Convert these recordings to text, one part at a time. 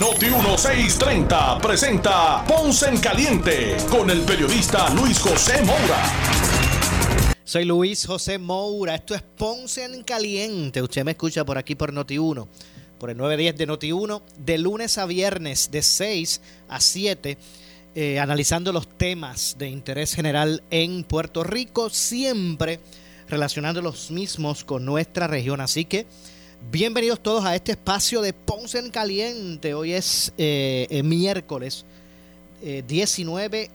Noti 1630 presenta Ponce en Caliente con el periodista Luis José Moura. Soy Luis José Moura, esto es Ponce en Caliente. Usted me escucha por aquí por Noti 1, por el 910 de Noti 1, de lunes a viernes de 6 a 7 eh, analizando los temas de interés general en Puerto Rico, siempre relacionando los mismos con nuestra región. Así que bienvenidos todos a este espacio de Ponce en Caliente. Hoy es eh, miércoles 19 eh,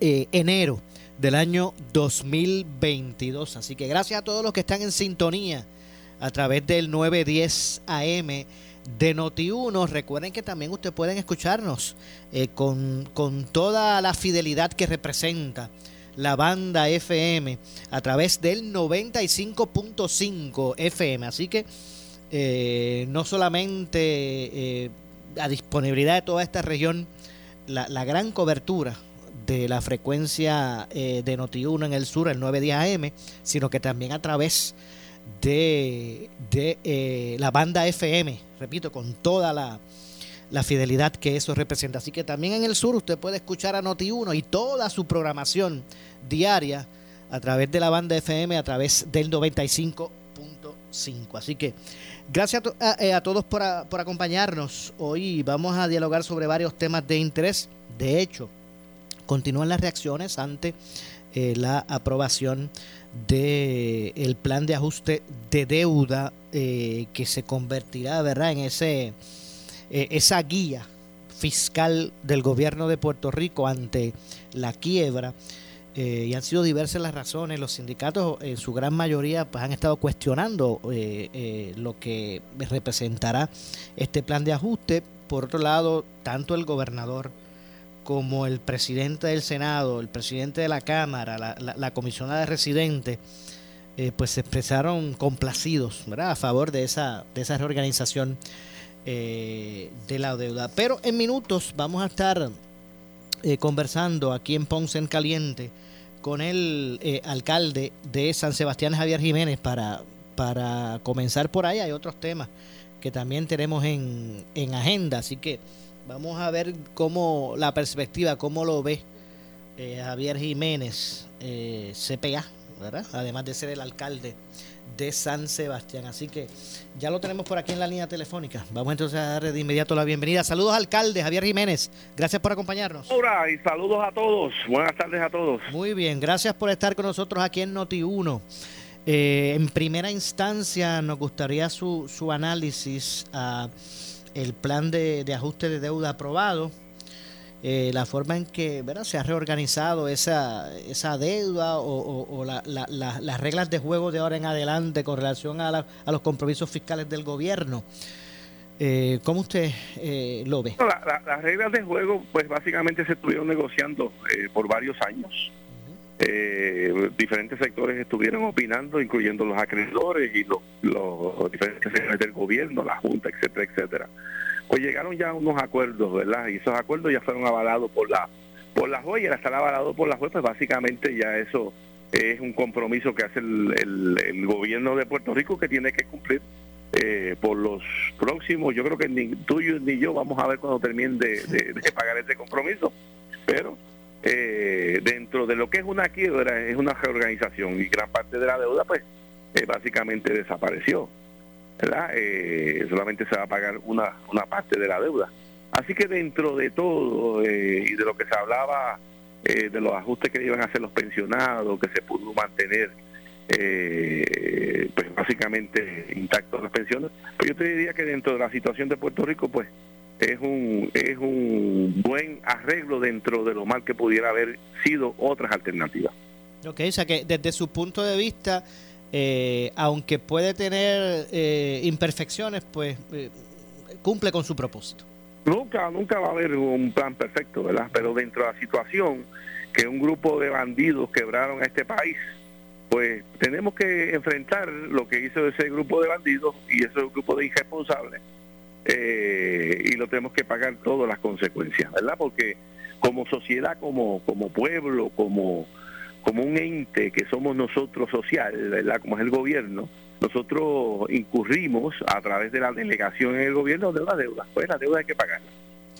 de enero del año 2022. Así que gracias a todos los que están en sintonía a través del 910 AM de Noti1. Recuerden que también ustedes pueden escucharnos eh, con, toda la fidelidad que representa la banda FM a través del 95.5 FM. Así que eh, no solamente eh, a disponibilidad de toda esta región, la, gran cobertura de la frecuencia de Noti1 en el sur, el 910 AM, sino que también a través de, de la banda FM repito, con toda la, fidelidad que eso representa. Así que también en el sur usted puede escuchar a Noti1 y toda su programación diaria a través de la banda FM, a través del 95.5. Así que gracias a, eh, todos por, por, acompañarnos. Hoy vamos a dialogar sobre varios temas de interés. De hecho, continúan las reacciones ante eh, la aprobación del plan de ajuste de deuda eh, que se convertirá verdad en ese eh, esa guía fiscal del gobierno de Puerto Rico ante la quiebra eh, y han sido diversas las razones. Los sindicatos en su gran mayoría pues, han estado cuestionando lo que representará este plan de ajuste. Por otro lado tanto el gobernador como el presidente del Senado, el presidente de la Cámara, la, la, comisionada de residentes, eh, pues se expresaron complacidos a favor de esa, de esa reorganización eh, de la deuda. Pero en minutos vamos a estar eh, conversando aquí en Ponce en Caliente con el alcalde de San Sebastián, Javier Jiménez, para, para comenzar por ahí. Hay otros temas que también tenemos en, en agenda, así que Vamos a ver cómo la perspectiva, cómo lo ve eh, Javier Jiménez, eh, CPA. Además de ser el alcalde de San Sebastián. Así que ya lo tenemos por aquí en la línea telefónica. Vamos entonces a darle de inmediato la bienvenida. Saludos, alcalde Javier Jiménez. Gracias por acompañarnos. Hola y saludos a todos. Buenas tardes a todos. Muy bien, gracias por estar con nosotros aquí en Noti1. Eh, en primera instancia, nos gustaría su, su análisis a el plan de, ajuste de deuda aprobado, eh, la forma en que se ha reorganizado esa, esa deuda o, las reglas de juego de ahora en adelante con relación a, los compromisos fiscales del gobierno. Eh, ¿Cómo usted eh, lo ve? las reglas de juego, pues básicamente se estuvieron negociando eh, por varios años. Eh, diferentes sectores estuvieron opinando, incluyendo los acreedores y los, los diferentes sectores del gobierno, la Junta, etcétera, etcétera. Pues llegaron ya unos acuerdos, ¿verdad? Y esos acuerdos ya fueron avalados por la por la juez y al estar avalado por la juez, pues básicamente ya eso es un compromiso que hace el, gobierno de Puerto Rico que tiene que cumplir eh, por los próximos, yo creo que ni tú ni yo vamos a ver cuando terminen de, de pagar ese compromiso, pero eh, dentro de lo que es una quiebra, es una reorganización y gran parte de la deuda pues eh, básicamente desapareció. ¿Verdad? Eh, solamente se va a pagar una, una parte de la deuda. Así que dentro de todo eh, y de lo que se hablaba de los ajustes que iban a hacer los pensionados, que se pudo mantener pues básicamente intactos las pensiones, pues yo te diría que dentro de la situación de Puerto Rico pues es un, es un buen arreglo dentro de lo mal que pudiera haber sido otras alternativas. Ok, o sea que desde su punto de vista, eh, aunque puede tener eh, imperfecciones, pues eh, cumple con su propósito. Nunca, nunca va a haber un plan perfecto, ¿verdad? Pero dentro de la situación que un grupo de bandidos quebraron a este país, pues tenemos que enfrentar lo que hizo ese grupo de bandidos y ese grupo de irresponsables eh, y lo tenemos que pagar todas las consecuencias, ¿verdad? Porque como sociedad, como, como pueblo, como, como un ente que somos nosotros social, ¿verdad? Como es el gobierno, nosotros incurrimos a través de la delegación en el gobierno de una deuda. Pues la deuda hay que pagarla.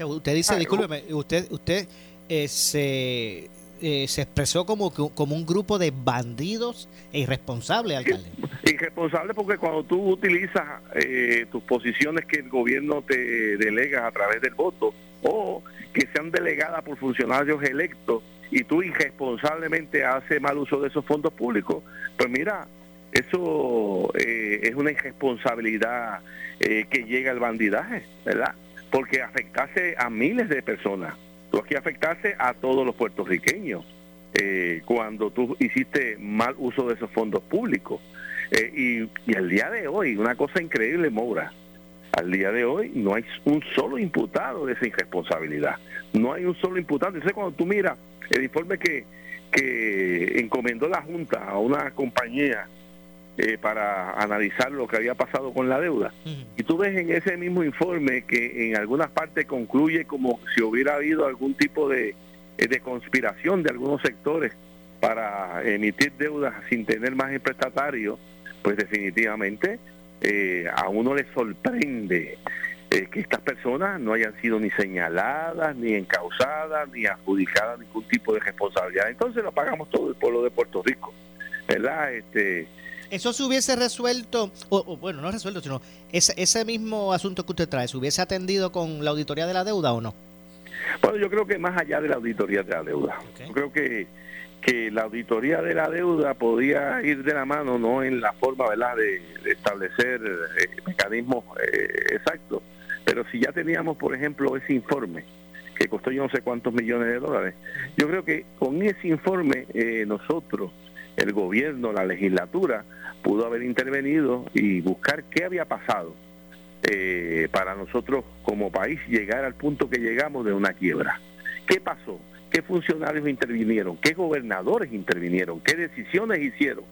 Usted dice, ah, discúlpeme, usted, usted eh, se eh, se expresó como, como un grupo de bandidos e irresponsables, alcalde. Irresponsable porque cuando tú utilizas eh, tus posiciones que el gobierno te delega a través del voto o que sean delegadas por funcionarios electos y tú irresponsablemente haces mal uso de esos fondos públicos, pues mira, eso eh, es una irresponsabilidad que llega al bandidaje, ¿verdad? Porque afectase a miles de personas que afectase a todos los puertorriqueños eh, cuando tú hiciste mal uso de esos fondos públicos. Eh, y, al día de hoy, una cosa increíble, Moura, al día de hoy no hay un solo imputado de esa irresponsabilidad. No hay un solo imputado. Entonces, cuando tú miras el informe que, que encomendó la Junta a una compañía eh, para analizar lo que había pasado con la deuda. Y tú ves en ese mismo informe que en algunas partes concluye como si hubiera habido algún tipo de, eh, de conspiración de algunos sectores para emitir deudas sin tener más prestatario, pues definitivamente eh, a uno le sorprende que estas personas no hayan sido ni señaladas, ni encausadas, ni adjudicadas ningún tipo de responsabilidad. Entonces lo pagamos todo el pueblo de Puerto Rico, ¿verdad? Este, eso se hubiese resuelto, o, bueno, no resuelto, sino ese, ese mismo asunto que usted trae, ¿se hubiese atendido con la auditoría de la deuda o no? Bueno, yo creo que más allá de la auditoría de la deuda, yo creo que, que la auditoría de la deuda podía ir de la mano, no en la forma ¿verdad? de, establecer eh, mecanismos eh, exactos, pero si ya teníamos, por ejemplo, ese informe, que costó yo no sé cuántos millones de dólares, yo creo que con ese informe eh, nosotros el gobierno, la legislatura, pudo haber intervenido y buscar qué había pasado eh, para nosotros como país llegar al punto que llegamos de una quiebra. ¿Qué pasó? ¿Qué funcionarios intervinieron? ¿Qué gobernadores intervinieron? ¿Qué decisiones hicieron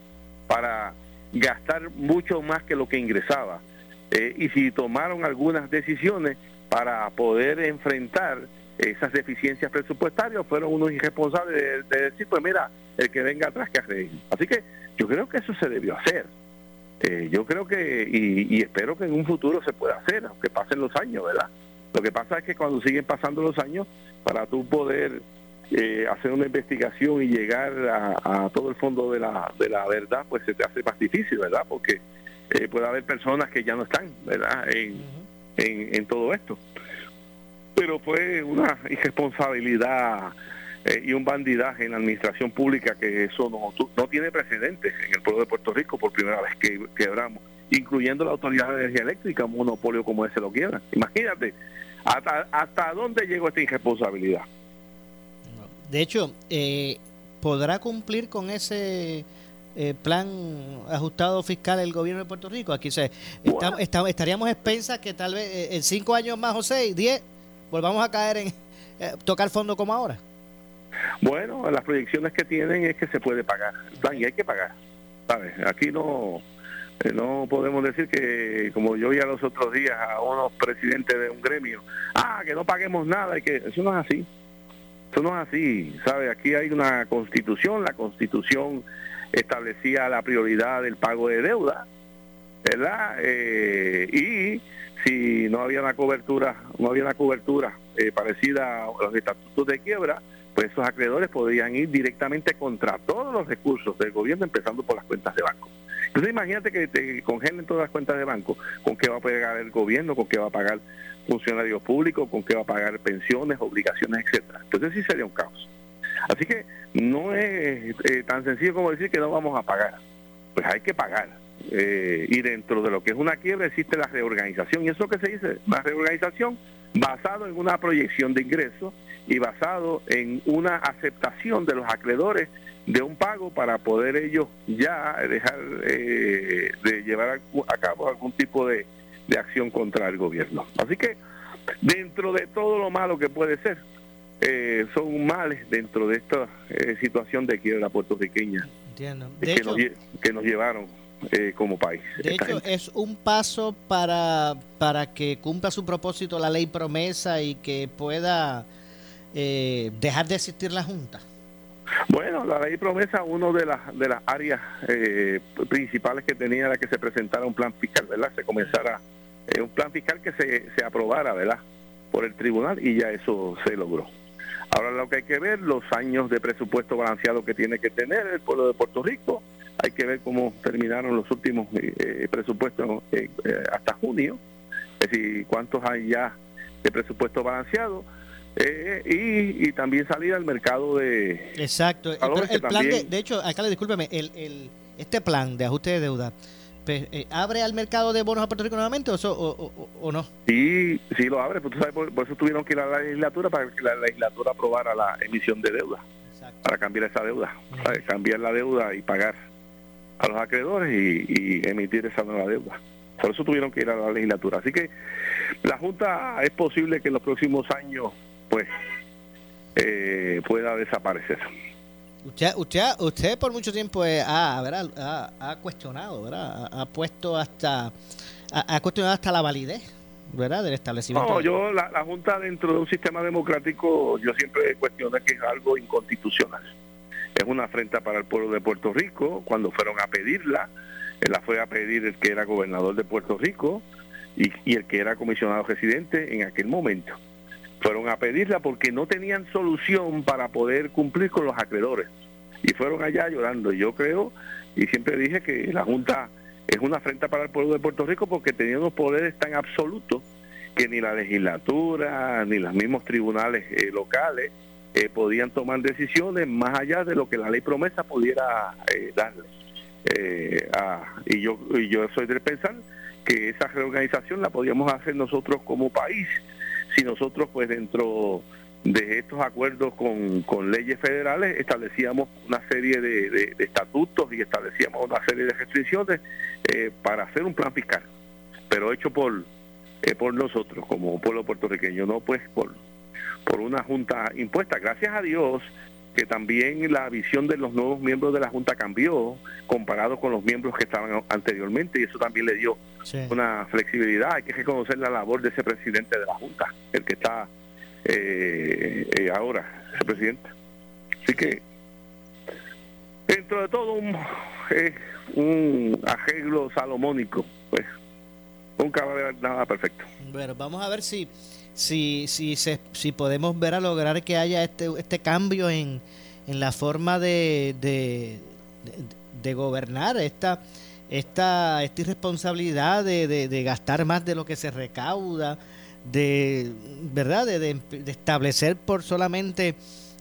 para gastar mucho más que lo que ingresaba? Eh, y si tomaron algunas decisiones para poder enfrentar esas deficiencias presupuestarias, fueron unos irresponsables de decir, pues mira, el que venga atrás que arregle. Así que yo creo que eso se debió hacer. Eh, yo creo que, y, espero que en un futuro se pueda hacer, aunque pasen los años, ¿verdad? Lo que pasa es que cuando siguen pasando los años, para tú poder eh, hacer una investigación y llegar a, todo el fondo de la, de la verdad, pues se te hace más difícil, ¿verdad? Porque eh, puede haber personas que ya no están, ¿verdad? En, en, en todo esto. Pero fue una irresponsabilidad eh, y un bandidaje en la administración pública que eso no, no tiene precedentes en el pueblo de Puerto Rico por primera vez que quebramos, incluyendo la Autoridad de Energía Eléctrica, un monopolio como ese lo quiebra. Imagínate, ¿hasta, hasta dónde llegó esta irresponsabilidad? De hecho, eh, ¿podrá cumplir con ese eh, plan ajustado fiscal el gobierno de Puerto Rico? Aquí se, estaríamos expensas que tal vez en cinco años más o seis, diez, volvamos a caer en tocar fondo como ahora. Bueno, las proyecciones que tienen es que se puede pagar, y hay que pagar, ¿sabes? Aquí no eh, no podemos decir que, como yo vi a los otros días a unos presidentes de un gremio, ah, que no paguemos nada, y que eso no es así, eso no es así, ¿sabes? Aquí hay una constitución, la constitución establecía la prioridad del pago de deuda, ¿verdad? Eh, y si no había una cobertura, no había una cobertura eh, parecida a los estatutos de quiebra, pues esos acreedores podrían ir directamente contra todos los recursos del gobierno, empezando por las cuentas de banco. Entonces imagínate que te congelen todas las cuentas de banco, con qué va a pagar el gobierno, con qué va a pagar funcionarios públicos, con qué va a pagar pensiones, obligaciones, etcétera. Entonces sí sería un caos. Así que no es eh, tan sencillo como decir que no vamos a pagar. Pues hay que pagar. Eh, y dentro de lo que es una quiebra existe la reorganización. ¿Y eso que se dice? La reorganización basado en una proyección de ingresos y basado en una aceptación de los acreedores de un pago para poder ellos ya dejar eh, de llevar a, cabo algún tipo de, acción contra el gobierno. Así que dentro de todo lo malo que puede ser, eh, son males dentro de esta eh, situación de quiebra puertorriqueña Entiendo. que, De hecho, nos, que nos llevaron eh, como país. de hecho gente. es un paso para, para que cumpla su propósito la ley promesa y que pueda eh, dejar de existir la Junta. Bueno, la ley promesa, una de las, de las áreas eh, principales que tenía era que se presentara un plan fiscal, ¿verdad? Se comenzara eh, un plan fiscal que se, se aprobara, ¿verdad? Por el tribunal y ya eso se logró. Ahora lo que hay que ver, los años de presupuesto balanceado que tiene que tener el pueblo de Puerto Rico, hay que ver cómo terminaron los últimos eh, eh, presupuestos eh, hasta junio, es decir, cuántos hay ya de presupuesto balanceado, eh, y, y también salir al mercado de, Exacto. Pero el plan de, también- de hecho, alcalde, discúlpeme, el, el, este plan de ajuste de deuda, eh, ¿abre al mercado de bonos a Puerto Rico nuevamente o, eso- o, o- o no? Sí, sí lo abre, pues tú sabes, por, por eso tuvieron que ir a la legislatura para que la legislatura aprobara la emisión de deuda, Exacto. para cambiar esa deuda, cambiar la deuda y pagar a los acreedores y, y emitir esa nueva deuda. Por eso tuvieron que ir a la legislatura. Así que la Junta es posible que en los próximos años, pues, eh, pueda desaparecer. Usted, usted, usted por mucho tiempo eh, ha, ha, ha cuestionado, ¿verdad? Ha, puesto hasta, ha, cuestionado hasta la validez, ¿verdad? Del establecimiento. No, yo, la, la Junta dentro de un sistema democrático, yo siempre cuestioné que es algo inconstitucional. Es una afrenta para el pueblo de Puerto Rico. Cuando fueron a pedirla, eh, la fue a pedir el que era gobernador de Puerto Rico y, y el que era comisionado residente en aquel momento. Fueron a pedirla porque no tenían solución para poder cumplir con los acreedores. Y fueron allá llorando. Y Yo creo, y siempre dije que la Junta es una afrenta para el pueblo de Puerto Rico porque tenía unos poderes tan absolutos que ni la legislatura ni los mismos tribunales eh, locales eh, podían tomar decisiones más allá de lo que la ley promesa pudiera eh, darle. Eh, a- y yo y yo soy del pensar que esa reorganización la podíamos hacer nosotros como país si nosotros pues dentro de estos acuerdos con, con leyes federales establecíamos una serie de, de- estatutos y establecíamos una serie de restricciones eh, para hacer un plan fiscal pero hecho por eh, por nosotros como pueblo puertorriqueño no pues por por una junta impuesta. Gracias a Dios que también la visión de los nuevos miembros de la junta cambió comparado con los miembros que estaban anteriormente y eso también le dio Sí. una flexibilidad. Hay que reconocer la labor de ese presidente de la Junta, el que está eh, eh, ahora, ese presidente. Así que, dentro de todo, un, eh, un arreglo salomónico, pues nunca va a haber nada perfecto. Bueno, vamos a ver si, si, si, se, si podemos ver a lograr que haya este, este cambio en, en la forma de, de, de- gobernar esta, esta, esta irresponsabilidad de, gastar más de lo que se recauda, de verdad de establecer por solamente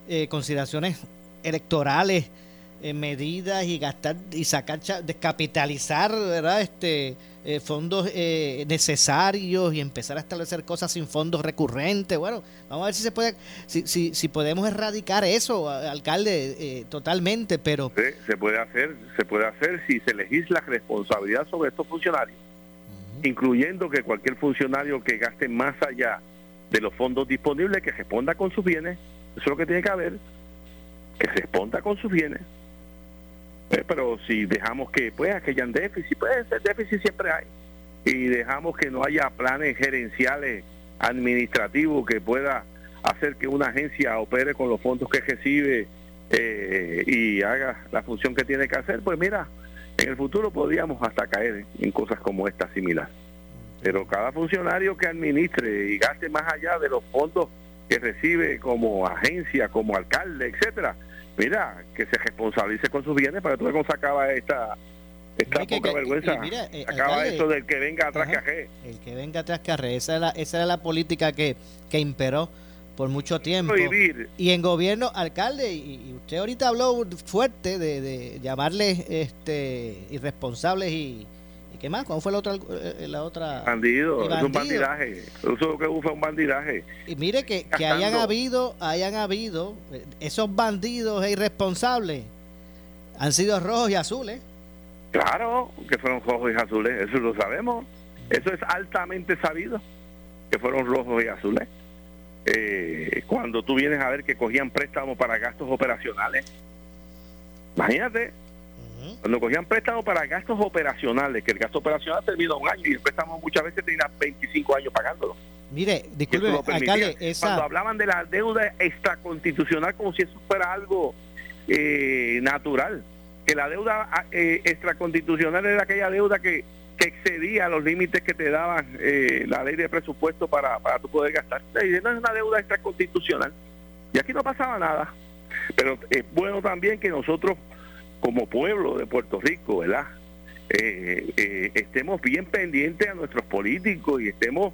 eh, consideraciones electorales eh, medidas y gastar y sacar descapitalizar verdad este eh, fondos eh, necesarios y empezar a establecer cosas sin fondos recurrentes. Bueno vamos a ver si se puede si, si, si podemos erradicar eso alcalde eh, totalmente pero Sí, Se puede hacer, se puede hacer si se legisla responsabilidad sobre estos funcionarios, incluyendo que cualquier funcionario que gaste más allá de los fondos disponibles que responda con sus bienes, eso es lo que tiene que haber, que responda con sus bienes. Pero si dejamos que pues que hayan déficit, pues ese déficit siempre hay. Y dejamos que no haya planes gerenciales administrativos que pueda hacer que una agencia opere con los fondos que recibe eh, y haga la función que tiene que hacer, pues mira, en el futuro podríamos hasta caer en cosas como esta similar. Pero cada funcionario que administre y gaste más allá de los fondos que recibe como agencia, como alcalde, etcétera, mira, que se responsabilice con sus bienes para que tú veas cómo se acaba esta, esta poca que- vergüenza. mira, eh, acaba alcalde, eso del que venga atrás que Ajá. aje. el que venga atrás que arre, esa era, esa era la política que, que imperó por mucho tiempo Prohibir Y en gobierno, alcalde, y, usted ahorita habló fuerte de, de llamarles este, irresponsables y ¿qué más? ¿Cuál fue la otra? eh, La otra? bandido, es un bandidaje. Eso que fue un bandidaje. Y mire que, que hayan habido, hayan habido, eh, esos bandidos e irresponsables han sido rojos y azules. Claro, que fueron rojos y azules, eso lo sabemos. Eso es altamente sabido. que fueron rojos y azules. Eh, cuando tú vienes a ver que cogían préstamos para gastos operacionales. Imagínate, cuando cogían préstamos para gastos operacionales, que el gasto operacional termina un año y el préstamo muchas veces tenía 25 años pagándolo. Mire, disculpe, alcalde, esa... Cuando hablaban de la deuda extraconstitucional como si eso fuera algo eh, natural, que la deuda eh, extraconstitucional era aquella deuda que, que excedía los límites que te daban eh, la ley de presupuesto para, para tu poder gastar. no es una deuda extraconstitucional. Y aquí no pasaba nada. Pero es bueno también que nosotros, como pueblo de Puerto Rico, ¿verdad? estemos bien pendientes a nuestros políticos y estemos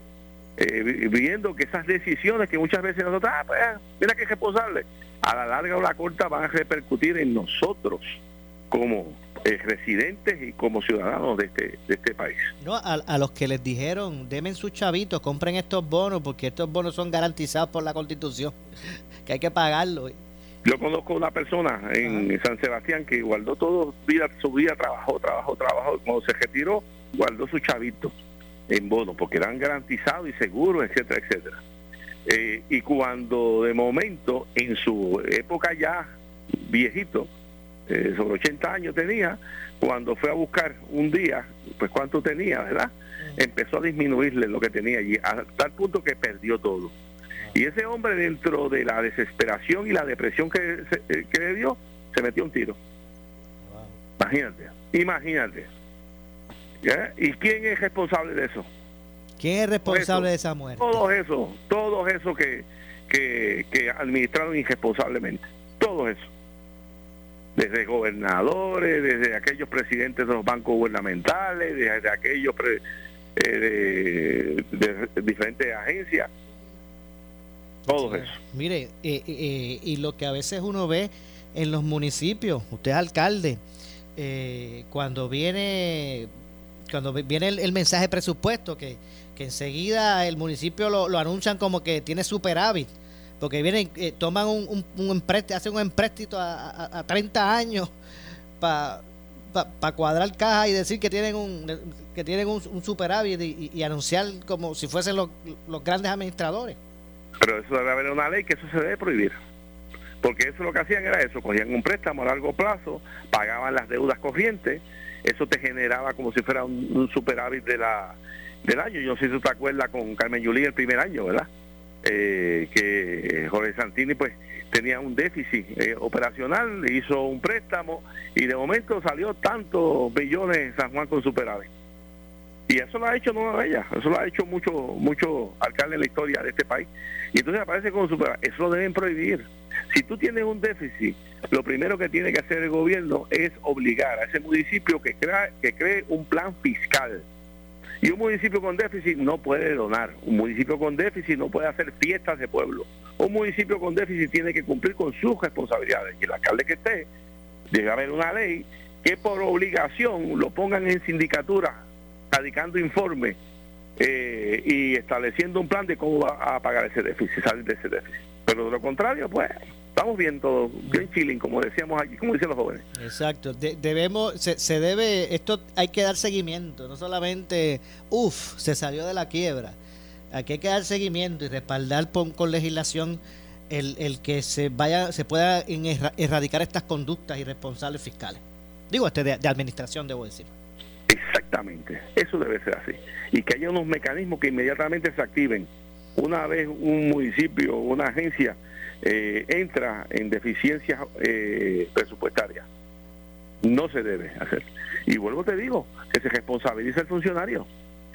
eh, viendo que esas decisiones que muchas veces nosotros, ah, pues, mira que es responsable, a la larga o la corta van a repercutir en nosotros como eh, residentes y como ciudadanos de este, de este país. No, a, los que les dijeron, demen sus chavitos, compren estos bonos, porque estos bonos son garantizados por la Constitución, que hay que pagarlo. Yo conozco una persona en San Sebastián que guardó todo vida, su vida, trabajó, trabajó, trabajó, cuando se retiró, guardó sus chavitos en bonos, porque eran garantizados y seguros, etcétera, etcétera. Eh, y cuando de momento, en su época ya viejito, eh, sobre 80 años tenía, cuando fue a buscar un día, pues cuánto tenía, ¿verdad? Empezó a disminuirle lo que tenía allí, a tal punto que perdió todo. Y ese hombre dentro de la desesperación y la depresión que, eh, que le dio, se metió un tiro. Imagínate, imagínate. ¿Y quién es responsable de eso? ¿Quién es responsable de esa muerte? Todos esos, todos esos que, que, administraron irresponsablemente. Todos esos. Desde gobernadores, desde aquellos presidentes de los bancos gubernamentales, desde aquellos eh, de, diferentes agencias. Todos esos. Mire, eh, eh, y lo que a veces uno ve en los municipios, usted es alcalde, cuando viene cuando viene el, mensaje presupuesto, que, que, enseguida el municipio lo, anuncian como que tiene superávit, porque vienen, eh, toman un, un, empréstito, hacen un empréstito a, a, 30 años para pa, cuadrar caja y decir que tienen un que tienen un, superávit y, anunciar como si fuesen los, los grandes administradores. Pero eso debe haber una ley que eso se debe prohibir porque eso lo que hacían era eso, cogían un préstamo a largo plazo, pagaban las deudas corrientes eso te generaba como si fuera un, superávit de la del año. Yo no sé si tú te acuerdas con Carmen Yulín el primer año, ¿verdad? Eh, que Jorge Santini pues tenía un déficit eh, operacional, hizo un préstamo y de momento salió tantos billones en San Juan con superávit. Y eso lo ha hecho no ella, eso lo ha hecho mucho mucho alcalde en la historia de este país. Y entonces aparece con superávit. Eso lo deben prohibir. Si tú tienes un déficit, lo primero que tiene que hacer el gobierno es obligar a ese municipio que, crea, que cree un plan fiscal. Y un municipio con déficit no puede donar. Un municipio con déficit no puede hacer fiestas de pueblo. Un municipio con déficit tiene que cumplir con sus responsabilidades. Y el alcalde que esté, debe haber una ley que por obligación lo pongan en sindicatura, radicando informes eh, y estableciendo un plan de cómo va a pagar ese déficit, salir de ese déficit. Pero de lo contrario, pues estamos bien todo, bien chilling, como decíamos aquí, como dicen los jóvenes. Exacto, debemos, se, debe, esto hay que dar seguimiento, no solamente, uff, se salió de la quiebra. Aquí hay que dar seguimiento y respaldar con, legislación el, el, que se vaya, se pueda erradicar estas conductas irresponsables fiscales. Digo, este de, de administración, debo decir. Exactamente, eso debe ser así. Y que haya unos mecanismos que inmediatamente se activen una vez un municipio o una agencia eh, entra en deficiencias eh, presupuestarias. No se debe hacer. Y vuelvo te digo, que se responsabiliza el funcionario.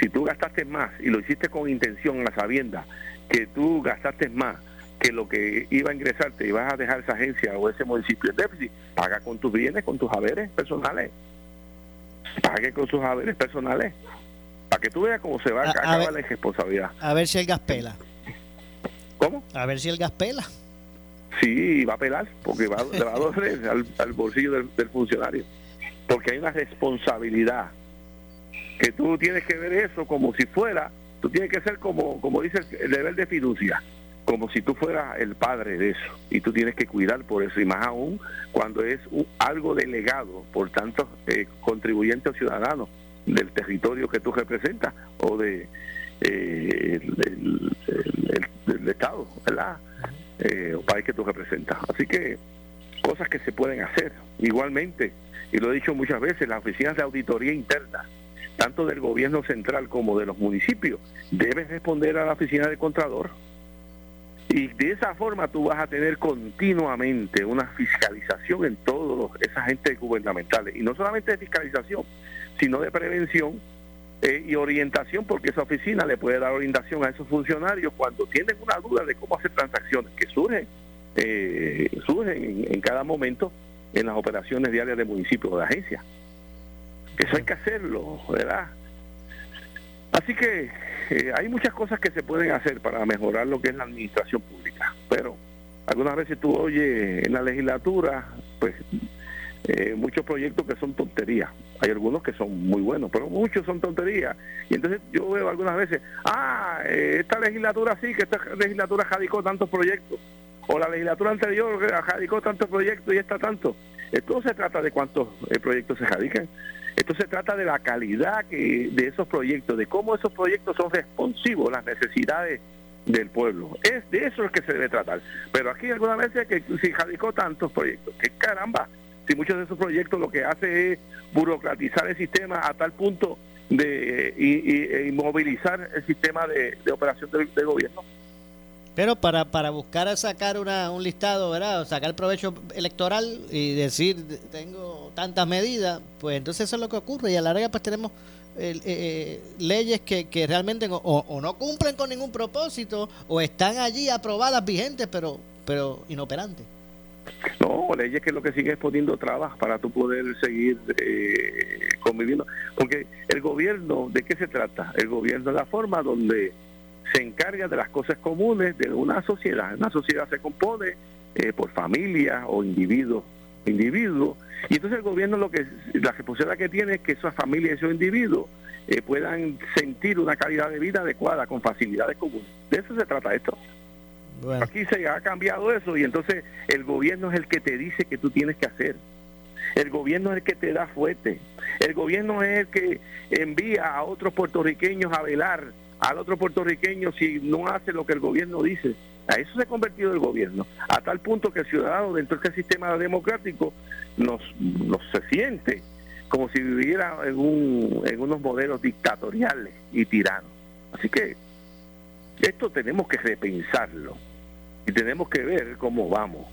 Si tú gastaste más y lo hiciste con intención, a sabienda, que tú gastaste más que lo que iba a ingresarte y vas a dejar esa agencia o ese municipio en déficit, paga con tus bienes, con tus haberes personales. Pague con sus haberes personales para que tú veas cómo se va a, acabar la irresponsabilidad. A ver si el gas pela. ¿Cómo? A ver si el gas pela. Sí, va a pelar, porque va, le va a doler al, bolsillo del, funcionario. Porque hay una responsabilidad que tú tienes que ver eso como si fuera, tú tienes que ser como, como dice el deber de fiducia, como si tú fueras el padre de eso. Y tú tienes que cuidar por eso, y más aún cuando es algo delegado por tantos eh, contribuyentes o ciudadanos del territorio que tú representas o de eh, el, Estado, ¿verdad? Eh, o país que tú representas. Así que cosas que se pueden hacer. Igualmente, y lo he dicho muchas veces, las oficinas de auditoría interna, tanto del gobierno central como de los municipios, deben responder a la oficina del Contralor. Y de esa forma tú vas a tener continuamente una fiscalización en todos esos agentes gubernamentales. Y no solamente de fiscalización, sino de prevención eh, y orientación, porque esa oficina le puede dar orientación a esos funcionarios cuando tienen una duda de cómo hacer transacciones que surgen, eh, surgen en, cada momento en las operaciones diarias de municipios o de agencias. Eso hay que hacerlo, ¿verdad? Así que eh, hay muchas cosas que se pueden hacer para mejorar lo que es la administración pública, pero algunas veces tú oyes en la legislatura, pues eh, muchos proyectos que son tonterías. Hay algunos que son muy buenos, pero muchos son tonterías. Y entonces yo veo algunas veces, ah, eh, esta legislatura sí, que esta legislatura radicó tantos proyectos, o la legislatura anterior radicó tantos proyectos y está tanto. Esto no se trata de cuántos proyectos se radican, esto se trata de la calidad que, de esos proyectos, de cómo esos proyectos son responsivos a las necesidades del pueblo. Es de eso es que se debe tratar. Pero aquí algunas veces que si radicó tantos proyectos, que caramba, si muchos de esos proyectos lo que hace es burocratizar el sistema a tal punto de y, inmovilizar el sistema de, operación del, gobierno. Pero para, para buscar sacar una, un listado, ¿verdad? sacar provecho electoral y decir, tengo tantas medidas, pues entonces eso es lo que ocurre. Y a la larga pues tenemos eh, eh, leyes que, que realmente o, o, no cumplen con ningún propósito o están allí aprobadas, vigentes, pero, pero inoperantes. No, leyes que lo que sigue es poniendo trabas para tú poder seguir eh, conviviendo. Porque el gobierno, ¿de qué se trata? El gobierno es la forma donde se encarga de las cosas comunes de una sociedad. Una sociedad se compone eh, por familias o individuos, individuos. Y entonces el gobierno lo que la responsabilidad que tiene es que esas familias y esos individuos eh, puedan sentir una calidad de vida adecuada con facilidades comunes. De eso se trata esto. Aquí se ha cambiado eso y entonces el gobierno es el que te dice que tú tienes que hacer. El gobierno es el que te da fuerte. El gobierno es el que envía a otros puertorriqueños a velar al otro puertorriqueño si no hace lo que el gobierno dice. A eso se ha convertido el gobierno, a tal punto que el ciudadano dentro de este sistema democrático nos, nos se siente como si viviera en, un, en unos modelos dictatoriales y tiranos. Así que esto tenemos que repensarlo y tenemos que ver cómo vamos.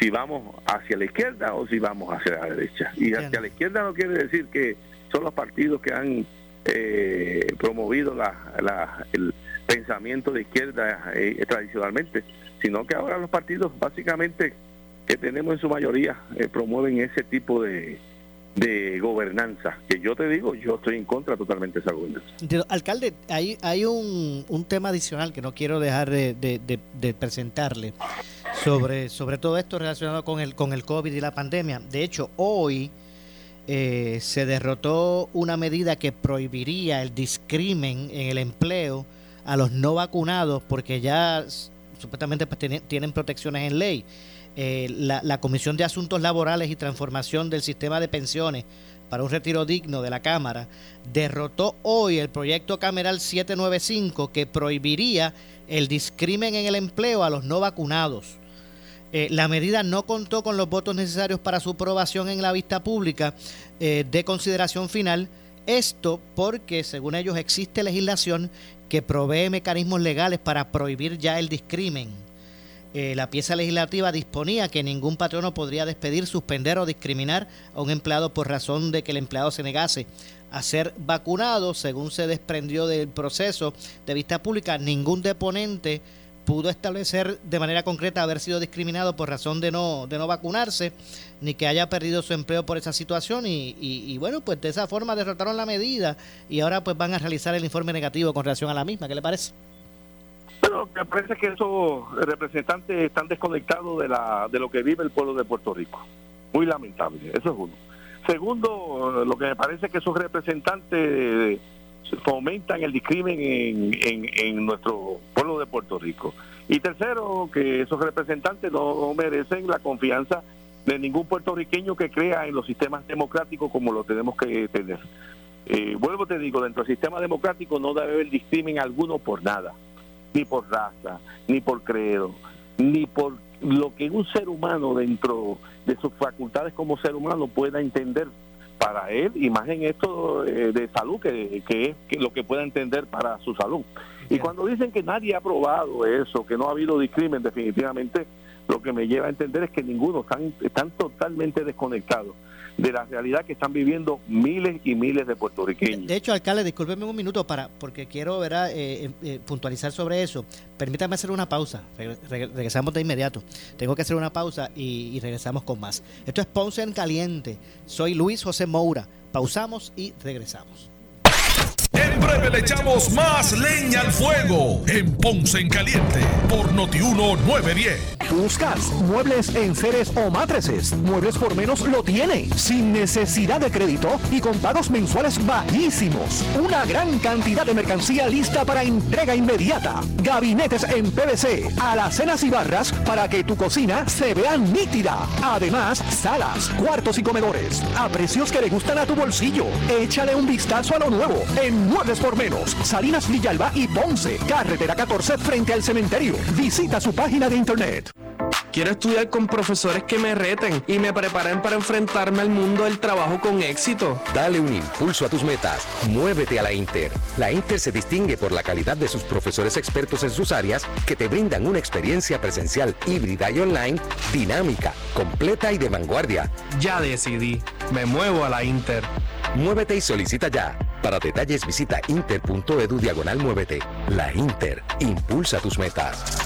Si vamos hacia la izquierda o si vamos hacia la derecha. Y hacia la izquierda no quiere decir que son los partidos que han eh, promovido la, el pensamiento de izquierda eh, tradicionalmente, sino que ahora los partidos básicamente que tenemos en su mayoría eh, promueven ese tipo de, de gobernanza, que yo te digo, yo estoy en contra totalmente de esa gobernanza. Alcalde, hay, hay un, un tema adicional que no quiero dejar de, presentarle sobre, sobre todo esto relacionado con el, con el COVID y la pandemia. De hecho, hoy eh, se derrotó una medida que prohibiría el discrimen en el empleo a los no vacunados porque ya supuestamente pues, tienen protecciones en ley. Eh, la, Comisión de Asuntos Laborales y Transformación del Sistema de Pensiones para un retiro digno de la Cámara derrotó hoy el proyecto cameral 795 que prohibiría el discrimen en el empleo a los no vacunados. Eh, la medida no contó con los votos necesarios para su aprobación en la vista pública eh, de consideración final. Esto porque, según ellos, existe legislación que provee mecanismos legales para prohibir ya el discrimen. Eh, la pieza legislativa disponía que ningún patrono podría despedir, suspender o discriminar a un empleado por razón de que el empleado se negase a ser vacunado. Según se desprendió del proceso de vista pública, ningún deponente pudo establecer de manera concreta haber sido discriminado por razón de no, de no vacunarse, ni que haya perdido su empleo por esa situación. Y, y, bueno, pues de esa forma derrotaron la medida y ahora pues van a realizar el informe negativo con relación a la misma. ¿Qué le parece? Bueno, me parece que esos representantes están desconectados de, la, de lo que vive el pueblo de Puerto Rico. Muy lamentable, eso es uno. Segundo, lo que me parece que esos representantes fomentan el discrimen en, en, en nuestro pueblo de Puerto Rico. Y tercero, que esos representantes no merecen la confianza de ningún puertorriqueño que crea en los sistemas democráticos como lo tenemos que tener. eh, vuelvo te digo, dentro del sistema democrático no debe haber discrimen alguno por nada, ni por raza, ni por credo, ni por lo que un ser humano dentro de sus facultades como ser humano pueda entender para él y más en esto eh, de salud que, que es lo que pueda entender para su salud. Y cuando dicen que nadie ha probado eso, que no ha habido discrimen, definitivamente lo que me lleva a entender es que ninguno están, están totalmente desconectados de la realidad que están viviendo miles y miles de puertorriqueños. De hecho, alcalde, discúlpeme un minuto para porque quiero ver, eh, eh, puntualizar sobre eso. Permítame hacer una pausa. regresamos de inmediato. Tengo que hacer una pausa y, y regresamos con más. Esto es Ponce en Caliente. Soy Luis José Moura. Pausamos y regresamos. Breve le echamos más leña al fuego en Ponce en Caliente por Notiuno 910. ¿Buscas muebles en seres o matrices? Muebles por menos lo tiene, sin necesidad de crédito y con pagos mensuales bajísimos. Una gran cantidad de mercancía lista para entrega inmediata. Gabinetes en PVC, alacenas y barras para que tu cocina se vea nítida. Además, salas, cuartos y comedores a precios que le gustan a tu bolsillo. Échale un vistazo a lo nuevo en Muebles por Menos, Salinas Villalba y Ponce, carretera 14 frente al cementerio. Visita su página de internet. Quiero estudiar con profesores que me reten y me preparen para enfrentarme al mundo del trabajo con éxito. Dale un impulso a tus metas. Muévete a la Inter. La Inter se distingue por la calidad de sus profesores expertos en sus áreas que te brindan una experiencia presencial híbrida y online dinámica, completa y de vanguardia. Ya decidí. Me muevo a la Inter. Muévete y solicita ya. Para detalles visita inter.edu diagonal muévete. La Inter. Impulsa tus metas.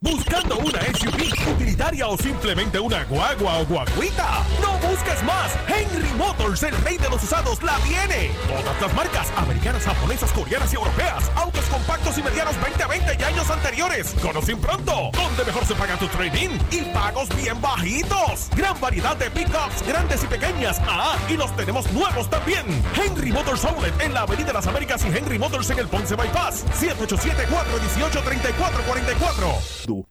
¿Buscando una SUV, o simplemente una guagua o guaguita? No busques más. Henry Motors, el rey de los usados, la tiene. Todas las marcas, americanas, japonesas, coreanas y europeas. Autos compactos y medianos 2020 y años anteriores. Conocen pronto. Donde mejor se paga tu trading y pagos bien bajitos. Gran variedad de pickups, grandes y pequeñas. Ah, y los tenemos nuevos también. Henry Motors Outlet en la Avenida de las Américas y Henry Motors en el Ponce Bypass. 787-418-3444.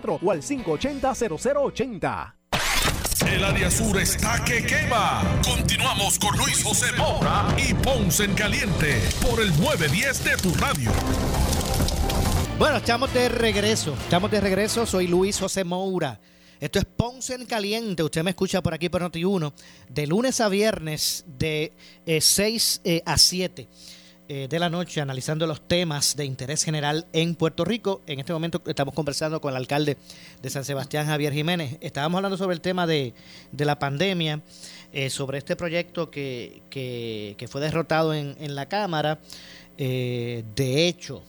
o al 580-0080. El área sur está que quema. Continuamos con Luis José Moura y Ponce en Caliente por el 910 de tu radio. Bueno, estamos de regreso. Estamos de regreso. Soy Luis José Moura. Esto es Ponce en Caliente. Usted me escucha por aquí por Noti1 de lunes a viernes de 6 eh, a 7 eh, de la noche analizando los temas de interés general en Puerto Rico. En este momento estamos conversando con el alcalde de San Sebastián, Javier Jiménez. Estábamos hablando sobre el tema de, de la pandemia, eh, sobre este proyecto que, que, que fue derrotado en, en la Cámara. Eh, de hecho,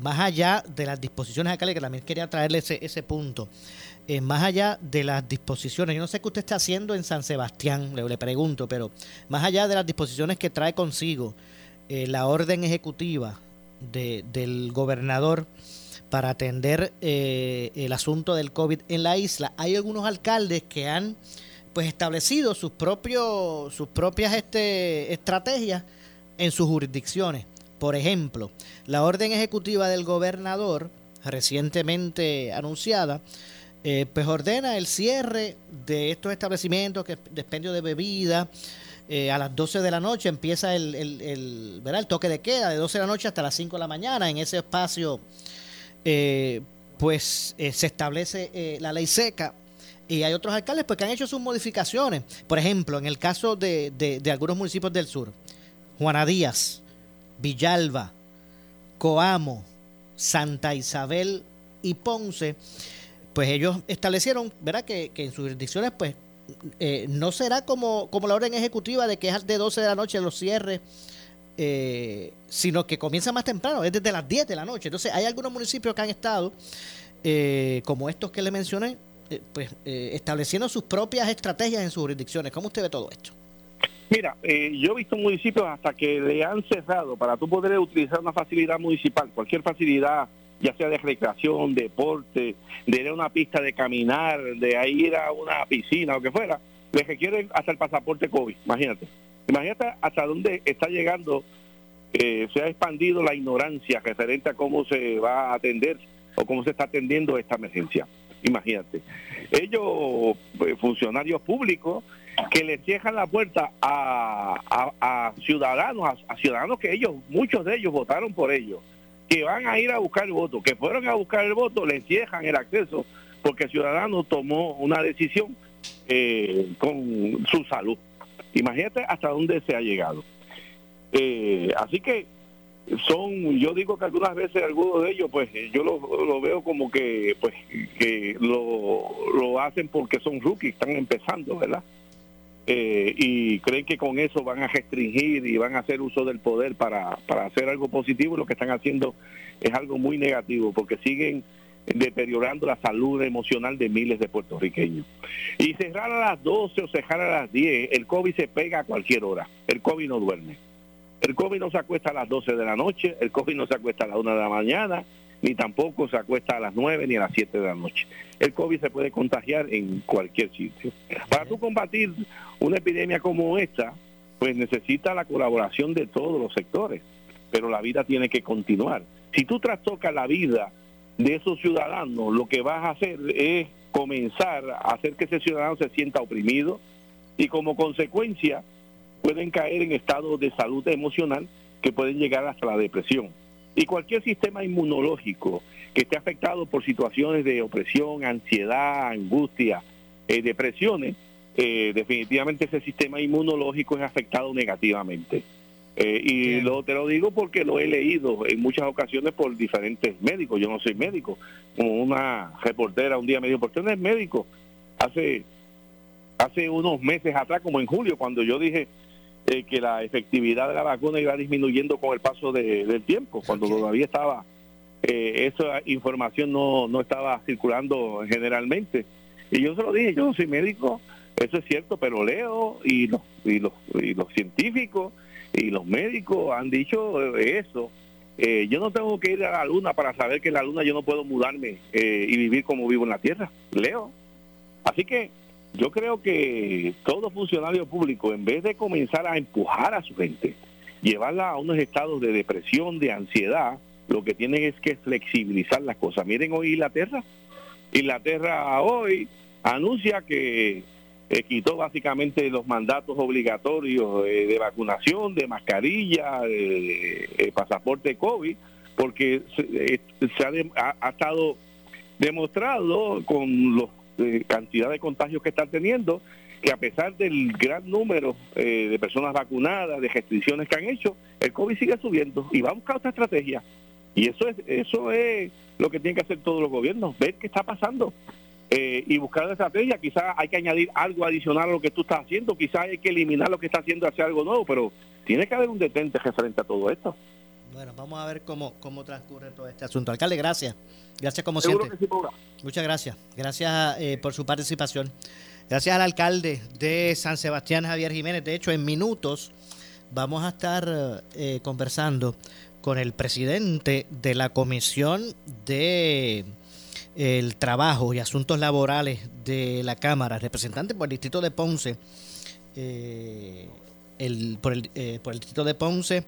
más allá de las disposiciones alcalde, que también quería traerle ese, ese punto, más allá de las disposiciones, yo no sé qué usted está haciendo en San Sebastián, le pregunto, pero más allá de las disposiciones que trae consigo eh, la orden ejecutiva de, del gobernador para atender eh, el asunto del COVID en la isla, hay algunos alcaldes que han pues establecido sus propios sus propias este, estrategias en sus jurisdicciones. Por ejemplo, la orden ejecutiva del gobernador recientemente anunciada eh, pues ordena el cierre de estos establecimientos que expendio de bebida eh, a las 12 de la noche empieza el, el, el, el, toque de queda de 12 de la noche hasta las 5 de la mañana. En ese espacio, eh, pues eh, se establece la ley seca. Y hay otros alcaldes pues, que han hecho sus modificaciones. Por ejemplo, en el caso de, de, de algunos municipios del sur, Juana Díaz, Villalba, Coamo, Santa Isabel y Ponce, pues ellos establecieron, ¿verdad?, que, que en sus jurisdicciones, pues eh, no será como, como la orden ejecutiva de que es de 12 de la noche los cierres, eh, sino que comienza más temprano, es desde las 10 de la noche. Entonces, hay algunos municipios que han estado, eh, como estos que le mencioné, eh, pues estableciendo sus propias estrategias en sus jurisdicciones. ¿Cómo usted ve todo esto? Mira, eh, yo he visto municipios hasta que le han cerrado para tú poder utilizar una facilidad municipal, cualquier facilidad, ya sea de recreación, deporte, de ir a una pista de caminar, de ir a una piscina, o que fuera, le requieren hasta el pasaporte COVID, imagínate. Imagínate hasta dónde está llegando, eh, se ha expandido la ignorancia referente a cómo se va a atender o cómo se está atendiendo esta emergencia. Imagínate. Ellos, eh, funcionarios públicos, que le cierran la puerta a, ciudadanos, a, ciudadanos que ellos, muchos de ellos votaron por ellos, que van a ir a buscar el voto, que fueron a buscar el voto, le cierran el acceso porque el ciudadano tomó una decisión eh, con su salud. Imagínate hasta dónde se ha llegado. Eh, así que son, yo digo que algunas veces algunos de ellos, pues yo lo, veo como que, pues, que lo hacen porque son rookies, están empezando, ¿verdad? Eh, y creen que con eso van a restringir y van a hacer uso del poder para, para hacer algo positivo. Lo que están haciendo es algo muy negativo porque siguen deteriorando la salud emocional de miles de puertorriqueños. Y cerrar a las 12 o cerrar a las 10, el COVID se pega a cualquier hora. El COVID no duerme. El COVID no se acuesta a las 12 de la noche, el COVID no se acuesta a las 1 de la mañana, ni tampoco se acuesta a las 9 ni a las 7 de la noche. El COVID se puede contagiar en cualquier sitio. Para tú combatir una epidemia como esta, pues necesita la colaboración de todos los sectores, pero la vida tiene que continuar. Si tú trastocas la vida de esos ciudadanos, lo que vas a hacer es comenzar a hacer que ese ciudadano se sienta oprimido y como consecuencia pueden caer en estados de salud emocional que pueden llegar hasta la depresión. Y cualquier sistema inmunológico que esté afectado por situaciones de opresión, ansiedad, angustia, eh, depresiones, eh, definitivamente ese sistema inmunológico es afectado negativamente. Eh, y lo, te lo digo porque lo he leído en muchas ocasiones por diferentes médicos. Yo no soy médico, como una reportera un día me dijo, ¿por qué no es médico? Hace, hace unos meses atrás, como en julio, cuando yo dije eh, que la efectividad de la vacuna iba disminuyendo con el paso de, del tiempo, cuando okay. todavía estaba, eh, esa información no, no estaba circulando generalmente. Y yo se lo dije, yo no soy médico, eso es cierto, pero leo y los, y los, y los científicos y los médicos han dicho eso. Eh, yo no tengo que ir a la luna para saber que en la luna yo no puedo mudarme eh, y vivir como vivo en la tierra. Leo. Así que yo creo que todo funcionario público, en vez de comenzar a empujar a su gente, llevarla a unos estados de depresión, de ansiedad, lo que tienen es que flexibilizar las cosas. Miren hoy Inglaterra. Inglaterra hoy anuncia que eh, quitó básicamente los mandatos obligatorios eh, de vacunación, de mascarilla, de, de pasaporte COVID, porque se, eh, se ha, ha, ha, estado demostrado con la cantidad de contagios que están teniendo que a pesar del gran número eh, de personas vacunadas, de restricciones que han hecho, el COVID sigue subiendo y va a buscar otra estrategia. Y eso es, eso es lo que tienen que hacer todos los gobiernos, ver qué está pasando eh, y buscar una estrategia. Quizás hay que añadir algo adicional a lo que tú estás haciendo, quizás hay que eliminar lo que está haciendo, hacer algo nuevo, pero tiene que haber un detente referente a todo esto. Bueno, vamos a ver cómo, cómo transcurre todo este asunto. Alcalde, gracias. Gracias como Seguro siempre. sí. Muchas gracias. Gracias eh, por su participación. Gracias al alcalde de San Sebastián, Javier Jiménez. De hecho, en minutos vamos a estar eh, conversando con el presidente de la Comisión de el Trabajo y Asuntos Laborales de la Cámara, representante por el Distrito de Ponce, eh, el, por, el, eh, por el Distrito de Ponce,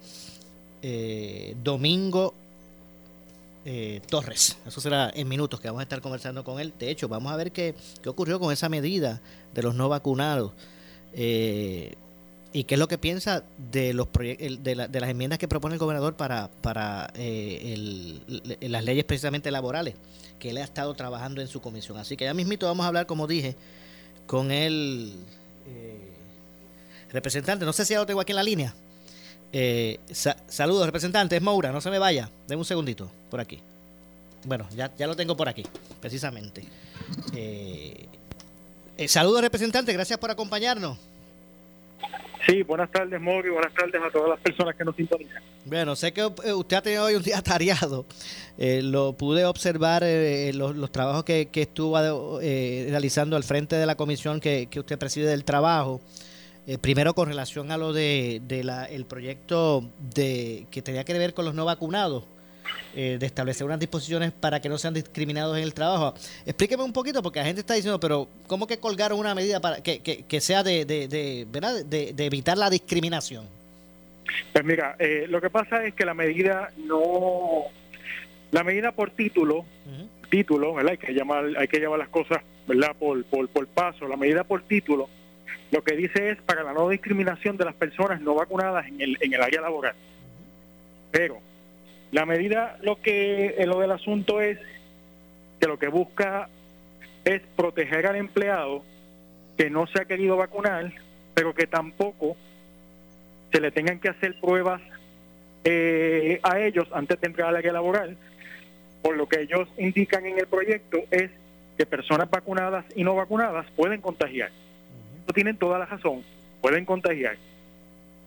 eh, Domingo eh, Torres. Eso será en minutos que vamos a estar conversando con él. De hecho, vamos a ver qué, qué ocurrió con esa medida de los no vacunados. Eh, y qué es lo que piensa de los de, la- de las enmiendas que propone el gobernador para, para eh, el- le- las leyes precisamente laborales que él ha estado trabajando en su comisión. Así que ya mismito vamos a hablar, como dije, con el eh, representante. No sé si lo tengo aquí en la línea. Eh, sa- saludos, representante. Es Moura, no se me vaya. Deme un segundito por aquí. Bueno, ya, ya lo tengo por aquí, precisamente. Eh, eh, saludos, representante. Gracias por acompañarnos. Sí, buenas tardes, Mori. Buenas tardes a todas las personas que nos sintonizan. Bueno, sé que eh, usted ha tenido hoy un día tareado. Eh, lo pude observar eh, los, los trabajos que, que estuvo eh, realizando al frente de la comisión que, que usted preside del trabajo. Eh, primero con relación a lo de, de la, el proyecto de que tenía que ver con los no vacunados, eh, de establecer unas disposiciones para que no sean discriminados en el trabajo. Explíqueme un poquito, porque la gente está diciendo, pero ¿cómo que colgaron una medida para que, que, que sea de, de, de, ¿verdad? de, de evitar la discriminación? Pues mira, eh, lo que pasa es que la medida no, la medida por título, título, ¿verdad? Hay que llamar, hay que llevar las cosas, ¿verdad? Por, por, por paso. La medida por título, lo que dice es para la no discriminación de las personas no vacunadas en el, en el área laboral. Pero la medida, lo que, eh, lo del asunto es que lo que busca es proteger al empleado que no se ha querido vacunar, pero que tampoco se le tengan que hacer pruebas eh, a ellos antes de entrar al área laboral. Por lo que ellos indican en el proyecto es que personas vacunadas y no vacunadas pueden contagiar. Tienen toda la razón, pueden contagiar.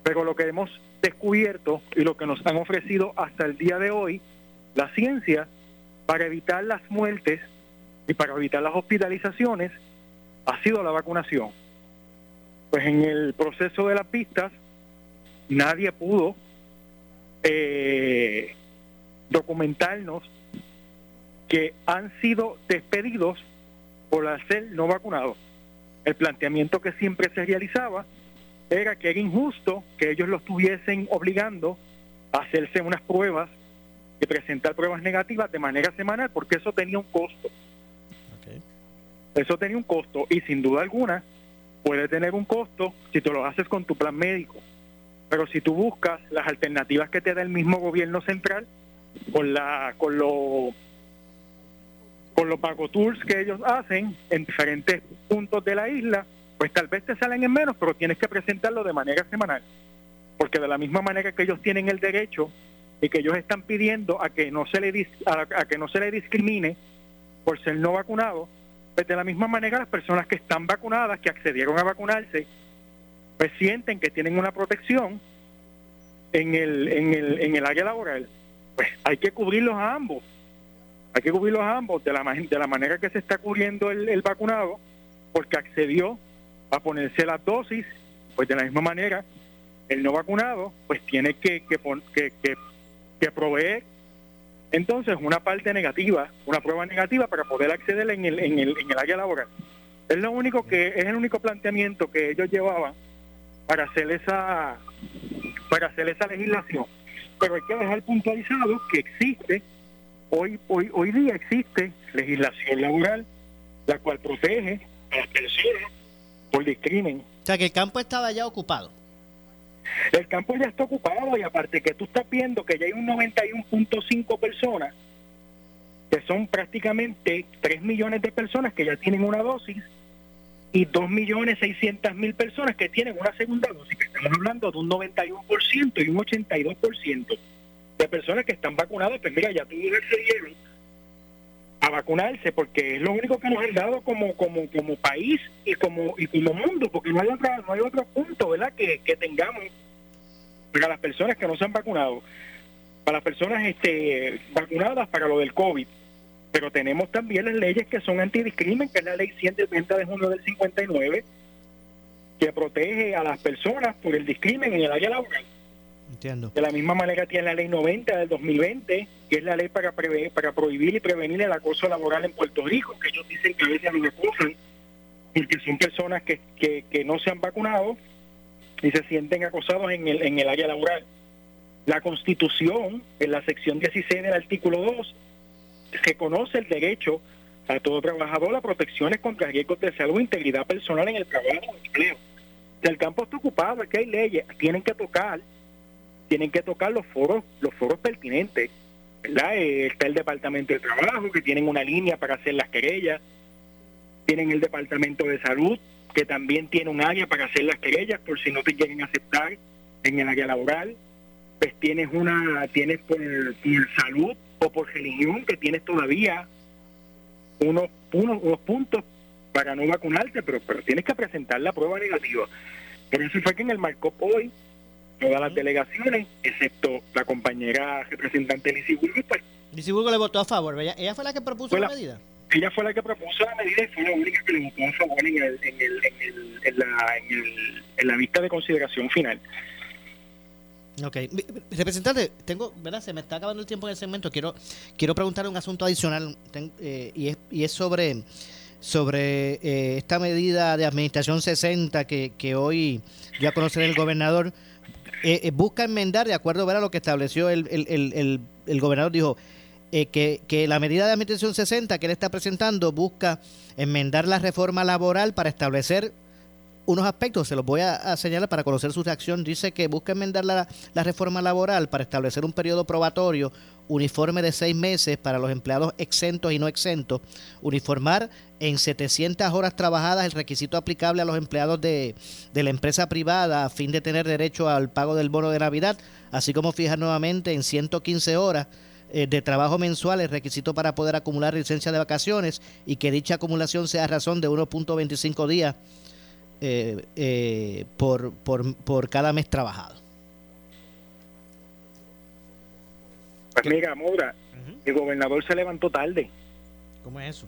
Pero lo que hemos descubierto y lo que nos han ofrecido hasta el día de hoy, la ciencia, para evitar las muertes y para evitar las hospitalizaciones, ha sido la vacunación. Pues en el proceso de las pistas, nadie pudo eh, documentarnos que han sido despedidos por ser no vacunados. El planteamiento que siempre se realizaba era que era injusto que ellos los estuviesen obligando a hacerse unas pruebas y presentar pruebas negativas de manera semanal porque eso tenía un costo. Eso tenía un costo y sin duda alguna puede tener un costo si te lo haces con tu plan médico. Pero si tú buscas las alternativas que te da el mismo gobierno central con la con los con los pago tours que ellos hacen en diferentes puntos de la isla, pues tal vez te salen en menos, pero tienes que presentarlo de manera semanal. Porque de la misma manera que ellos tienen el derecho y que ellos están pidiendo a que no se le a que no se le discrimine por ser no vacunado, pues de la misma manera las personas que están vacunadas, que accedieron a vacunarse, pues sienten que tienen una protección en el, en el, en el área laboral. Pues hay que cubrirlos a ambos. Hay que cubrirlos a ambos de la, de la manera que se está cubriendo el, el vacunado, porque accedió a ponerse las dosis, pues de la misma manera el no vacunado pues tiene que, que, que, que, que proveer entonces una parte negativa, una prueba negativa para poder acceder en el, en el, en el área laboral. Es lo único que es el único planteamiento que ellos llevaban para hacer esa para hacer esa legislación. Pero hay que dejar puntualizado que existe hoy hoy hoy día existe legislación laboral la cual protege a las personas por discrimen. O sea, que el campo estaba ya ocupado. El campo ya está ocupado y aparte que tú estás viendo que ya hay un 91.5 personas que son prácticamente 3 millones de personas que ya tienen una dosis y 2 millones 600 mil personas que tienen una segunda dosis, que estamos hablando de un 91% y un 82% de personas que están vacunadas, pues mira, ya todos accedieron a vacunarse porque es lo único que nos han dado como como como país y como y como mundo porque no hay otra no hay otro punto verdad que, que tengamos para las personas que no se han vacunado para las personas este vacunadas para lo del covid. Pero tenemos también las leyes que son antidiscrimen que es la ley 100 del 20 de junio del 59 que protege a las personas por el discrimen en el área laboral De la misma manera tiene la ley 90 del 2020, que es la ley para, preve- para prohibir y prevenir el acoso laboral en Puerto Rico, que ellos dicen que a veces lo acosan, porque son personas que, que, que no se han vacunado y se sienten acosados en el, en el área laboral. La Constitución, en la sección 16 del artículo 2, reconoce el derecho a todo trabajador a protecciones contra riesgos de salud e integridad personal en el trabajo o empleo. Si el campo está ocupado, es que hay leyes, tienen que tocar tienen que tocar los foros los foros pertinentes ¿verdad? Eh, está el departamento de trabajo que tienen una línea para hacer las querellas. Tienen el departamento de salud que también tiene un área para hacer las querellas por si no te quieren aceptar en el área laboral. Pues tienes una tienes por, por salud o por religión que tienes todavía unos unos, unos puntos para no vacunarte pero pero tienes que presentar la prueba negativa. Por eso fue que en el marco hoy todas las delegaciones, excepto la compañera representante Lizy Burgos, pues Lizy Burgos le votó a favor. ¿Ella, ella fue la que propuso la, la- medida? ella fue la que propuso la medida y fue la única que le votó a favor en, el, en, el, en, el, en, la, en, la vista de consideración final. Ok. Representante, tengo, ¿verdad? Se me está acabando el tiempo en el segmento. Quiero, quiero preguntar un asunto adicional ten- eh, y, es, y es sobre, sobre eh, esta medida de Administración 60 que, que hoy ya conocer el gobernador. Eh, eh, busca enmendar, de acuerdo a lo que estableció el, el, el, el- gobernador, dijo eh, que, que la medida de Administración 60 que él está presentando busca enmendar la reforma laboral para establecer unos aspectos, se los voy a, a señalar para conocer su reacción. Dice que busca enmendar la, la reforma laboral para establecer un periodo probatorio uniforme de seis meses para los empleados exentos y no exentos, uniformar en 700 horas trabajadas el requisito aplicable a los empleados de, de la empresa privada a fin de tener derecho al pago del bono de Navidad, así como fijar nuevamente en 115 horas eh, de trabajo mensual el requisito para poder acumular licencia de vacaciones y que dicha acumulación sea razón de 1.25 días eh, eh, por, por, por cada mes trabajado. Pues mira, Mora, el gobernador se levantó tarde. ¿Cómo es eso?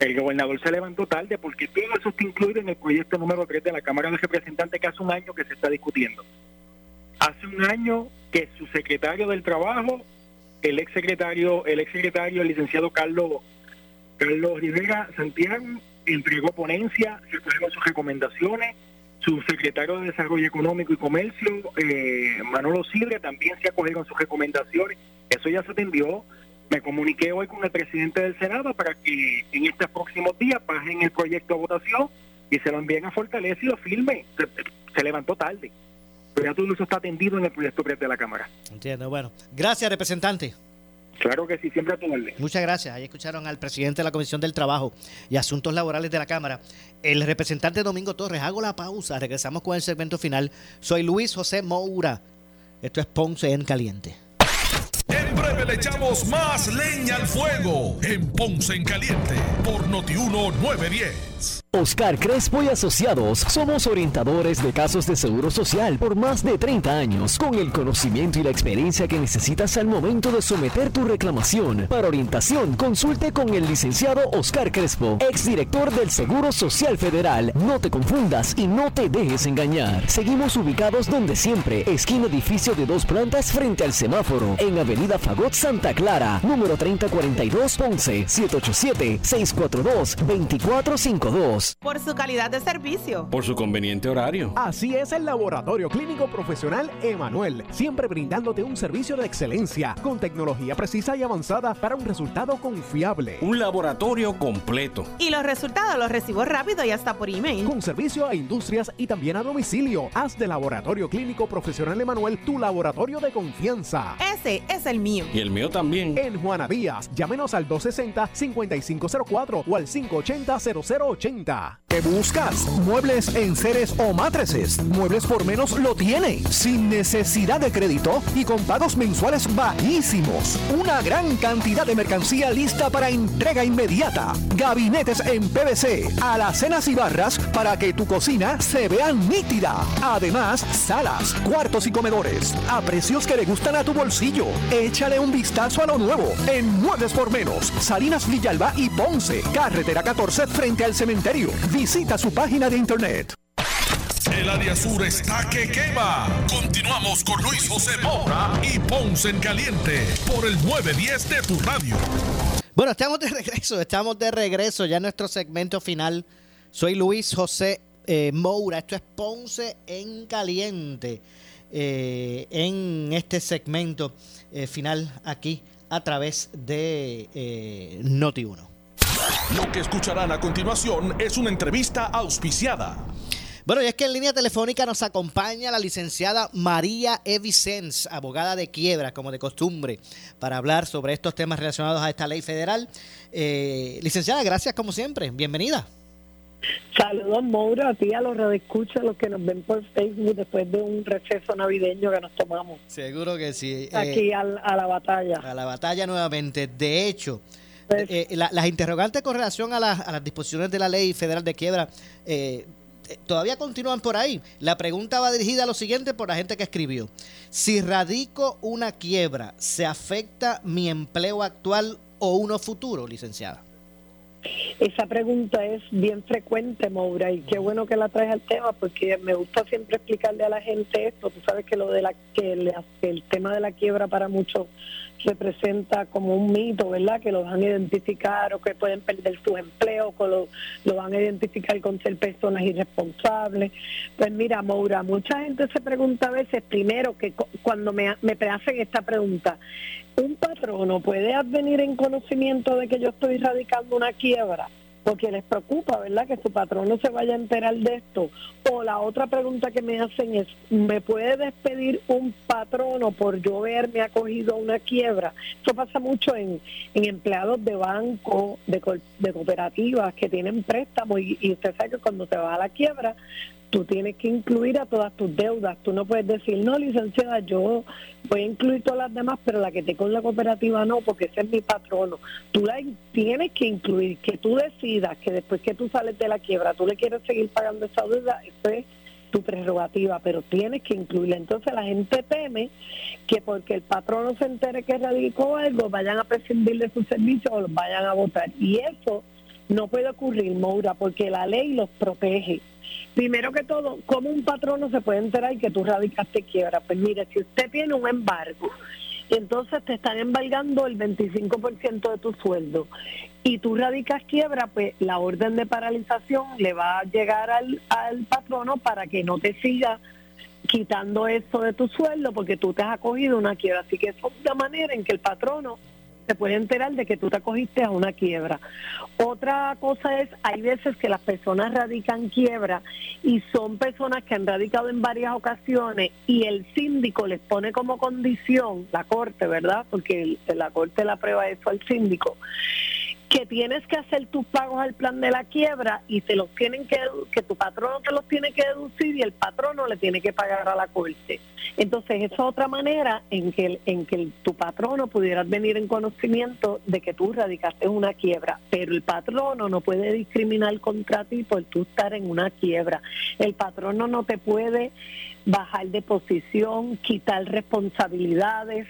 El gobernador se levantó tarde porque todo eso está incluido en el proyecto número 3 de la Cámara de Representantes que hace un año que se está discutiendo. Hace un año que su secretario del Trabajo, el ex secretario, el ex secretario, el licenciado Carlos Carlos Rivera Santiago, entregó ponencia, se fueron sus recomendaciones. Su secretario de Desarrollo Económico y Comercio, eh, Manolo Sidre, también se acogieron sus recomendaciones. Eso ya se atendió. Me comuniqué hoy con el presidente del Senado para que en estos próximos días bajen el proyecto a votación y se lo envíen a Fortaleza y lo firme. Se, se levantó tarde. Pero ya todo eso está atendido en el proyecto 3 de la Cámara. Entiendo. Bueno, gracias, representante. Claro que sí, siempre a tu. Muchas gracias. Ahí escucharon al presidente de la Comisión del Trabajo y Asuntos Laborales de la Cámara, el representante Domingo Torres. Hago la pausa. Regresamos con el segmento final. Soy Luis José Moura. Esto es Ponce en Caliente. Le echamos más leña al fuego en Ponce en Caliente por Notiuno 910. Oscar Crespo y Asociados somos orientadores de casos de seguro social por más de 30 años, con el conocimiento y la experiencia que necesitas al momento de someter tu reclamación. Para orientación, consulte con el licenciado Oscar Crespo, exdirector del Seguro Social Federal. No te confundas y no te dejes engañar. Seguimos ubicados donde siempre, esquina edificio de dos plantas frente al semáforo, en Avenida Fagot Santa Clara, número 3042 Ponce, 787-642-2452. 2. Por su calidad de servicio. Por su conveniente horario. Así es el Laboratorio Clínico Profesional Emanuel, siempre brindándote un servicio de excelencia con tecnología precisa y avanzada para un resultado confiable. Un laboratorio completo. Y los resultados los recibo rápido y hasta por email. Con servicio a industrias y también a domicilio. Haz de Laboratorio Clínico Profesional Emanuel tu laboratorio de confianza. Ese es el mío. Y el mío también. En Juana Díaz, llámenos al 260-5504 o al 580-0080. ¿Qué buscas? Muebles en seres o matrices. Muebles por menos lo tiene. Sin necesidad de crédito y con pagos mensuales bajísimos. Una gran cantidad de mercancía lista para entrega inmediata. Gabinetes en PVC, alacenas y barras para que tu cocina se vea nítida. Además, salas, cuartos y comedores a precios que le gustan a tu bolsillo. Échale un vistazo a lo nuevo en Muebles por Menos, Salinas Villalba y Ponce, carretera 14 frente al cementerio. Visita su página de internet. El área sur está que quema. Continuamos con Luis José Moura y Ponce en Caliente por el 910 de tu radio. Bueno, estamos de regreso, estamos de regreso ya en nuestro segmento final. Soy Luis José eh, Moura, esto es Ponce en Caliente, eh, en este segmento eh, final aquí a través de eh, Noti1. Lo que escucharán a continuación es una entrevista auspiciada. Bueno, y es que en línea telefónica nos acompaña la licenciada María E. Vicens, abogada de quiebra, como de costumbre, para hablar sobre estos temas relacionados a esta ley federal. Eh, licenciada, gracias como siempre. Bienvenida. Saludos, Moura, a ti, a los radioescuchas, a los que nos ven por Facebook después de un receso navideño que nos tomamos. Seguro que sí. Eh, Aquí al- a, la batalla. a la batalla nuevamente. De hecho, eh, la- las interrogantes con relación a, las- a las disposiciones de la ley federal de quiebra eh, eh, todavía continúan por ahí. La pregunta va dirigida a lo siguiente por la gente que escribió. Si radico una quiebra, ¿se afecta mi empleo actual o uno futuro, licenciada? Esa pregunta es bien frecuente, Moura, y qué bueno que la traes al tema, porque me gusta siempre explicarle a la gente esto. Tú sabes que lo de la que que el tema de la quiebra para muchos representa como un mito, ¿verdad? Que lo van a identificar o que pueden perder sus empleos, o lo, lo van a identificar con ser personas irresponsables. Pues mira, Moura, mucha gente se pregunta a veces, primero, que cu- cuando me, me hacen esta pregunta, ¿un patrono puede advenir en conocimiento de que yo estoy radicando una quiebra? Porque les preocupa, ¿verdad? Que su patrono se vaya a enterar de esto. O la otra pregunta que me hacen es, ¿me puede despedir un patrono por yo haberme acogido a una quiebra? Eso pasa mucho en, en empleados de banco, de, de cooperativas que tienen préstamos y, y usted sabe que cuando te vas a la quiebra, tú tienes que incluir a todas tus deudas. Tú no puedes decir, no, licenciada, yo voy a incluir todas las demás, pero la que te con la cooperativa no, porque ese es mi patrono. Tú la tienes que incluir, que tú decidas que después que tú sales de la quiebra, tú le quieres seguir pagando esa deuda, eso es tu prerrogativa, pero tienes que incluirla. Entonces la gente teme que porque el patrono se entere que radicó algo, vayan a prescindir de sus servicios o los vayan a votar. Y eso no puede ocurrir, Moura, porque la ley los protege. Primero que todo, ¿cómo un patrono se puede enterar que tú radicaste quiebra? Pues mire, si usted tiene un embargo, entonces te están embargando el 25% de tu sueldo y tú radicas quiebra, pues la orden de paralización le va a llegar al, al patrono para que no te siga quitando eso de tu sueldo porque tú te has acogido una quiebra. Así que es una manera en que el patrono se puede enterar de que tú te acogiste a una quiebra. Otra cosa es, hay veces que las personas radican quiebra y son personas que han radicado en varias ocasiones y el síndico les pone como condición, la corte, ¿verdad? Porque la corte le aprueba eso al síndico que tienes que hacer tus pagos al plan de la quiebra y te los tienen que que tu patrono te los tiene que deducir y el patrono le tiene que pagar a la corte. Entonces, esa es otra manera en que en que tu patrono pudiera venir en conocimiento de que tú radicaste una quiebra, pero el patrono no puede discriminar contra ti por tú estar en una quiebra. El patrono no te puede bajar de posición, quitar responsabilidades,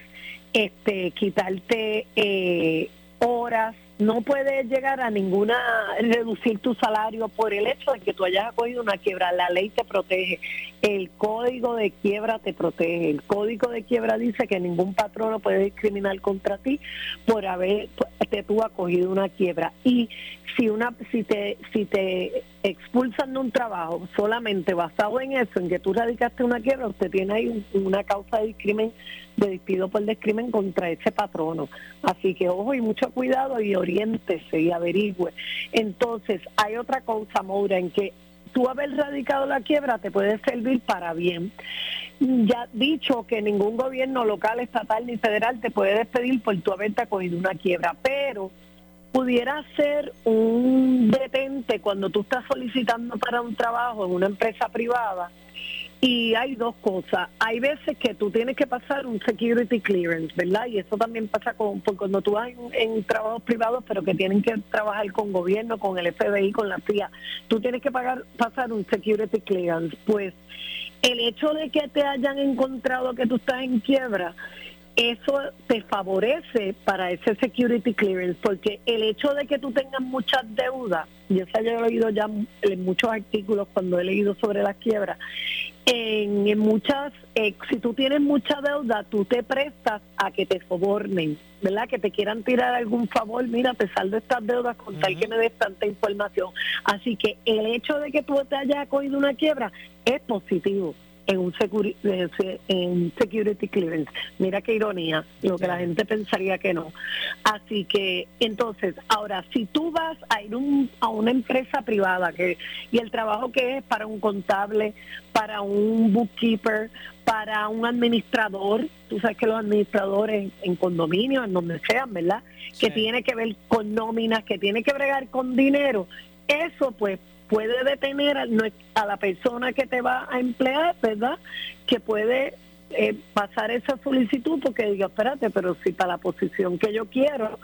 este, quitarte eh, horas, no puedes llegar a ninguna, reducir tu salario por el hecho de que tú hayas acogido una quiebra. La ley te protege, el código de quiebra te protege. El código de quiebra dice que ningún patrono puede discriminar contra ti por haber te tú acogido una quiebra. Y si una si te si te expulsan de un trabajo solamente basado en eso, en que tú radicaste una quiebra, usted tiene ahí un- una causa de discrimen, de despido por discrimen contra ese patrono. Así que ojo y mucho cuidado y oriéntese y averigüe. Entonces, hay otra cosa, Maura, en que tú haber radicado la quiebra te puede servir para bien. Ya dicho que ningún gobierno local, estatal ni federal te puede despedir por tu haberte acogido una quiebra, pero pudiera ser un detente cuando tú estás solicitando para un trabajo en una empresa privada y hay dos cosas. Hay veces que tú tienes que pasar un security clearance, ¿verdad? Y eso también pasa con, por cuando tú vas en, trabajos privados, pero que tienen que trabajar con gobierno, con el FBI, con la CIA. Tú tienes que pagar, pasar un security clearance. Pues el hecho de que te hayan encontrado que tú estás en quiebra, eso te favorece para ese security clearance, porque el hecho de que tú tengas muchas deudas, yo lo he oído ya en muchos artículos cuando he leído sobre las quiebras, en, en muchas, eh, si tú tienes mucha deuda, tú te prestas a que te sobornen, ¿verdad? Que te quieran tirar algún favor, mira, te saldo estas deudas con tal que me des tanta información. Así que el hecho de que tú te hayas acogido una quiebra es positivo en un securi- eh, en security clearance. Mira qué ironía, lo que la gente pensaría que no. Así que, entonces, ahora, si tú vas a ir un- a una empresa privada que y el trabajo que es para un contable, para un bookkeeper, para un administrador, tú sabes que los administradores en condominios, en donde sean, ¿verdad? Que tiene que ver con nóminas, que tiene que bregar con dinero, eso pues puede detener a, la persona que te va a emplear, ¿verdad? Que puede eh, pasar esa solicitud porque diga, espérate, pero si para la posición que yo quiero,